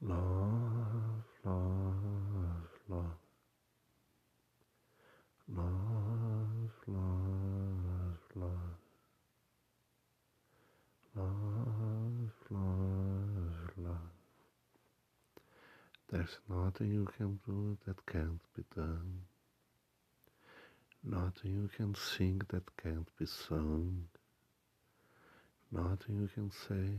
Love, love, love. Love, love, love. Love, love, love. There's nothing you can do that can't be done. Nothing you can sing that can't be sung. Nothing you can say,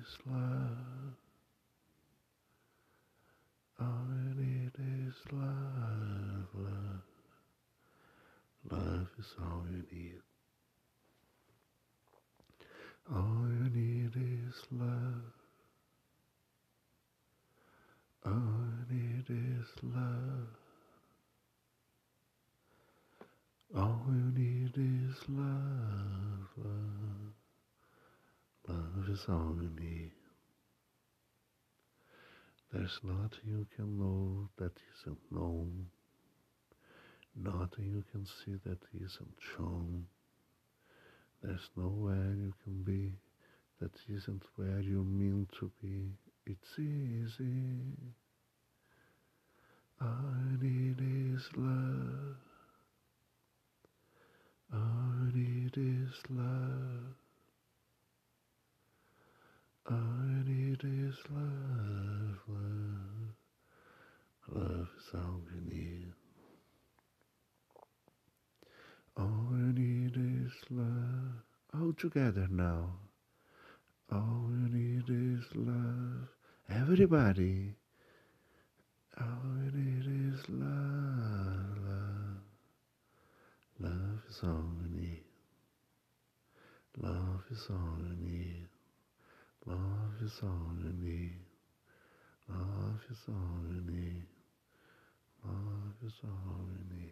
is love. Oh, all you need is love, love. Love is all you need. All you need is love. All you need is love. All you need is love, love. Love There's not you can know that isn't known. Nothing you can see that isn't shown. There's nowhere you can be that isn't where you mean to be. It's easy. I need is love. I need is love. All I need is love, love. Love is all we need. All you need is love. All together now. All you need is love. Everybody. All you need is love, love. Love is all we need. Love is all we need. Love is all we need. Love is all we need. Love is all we need.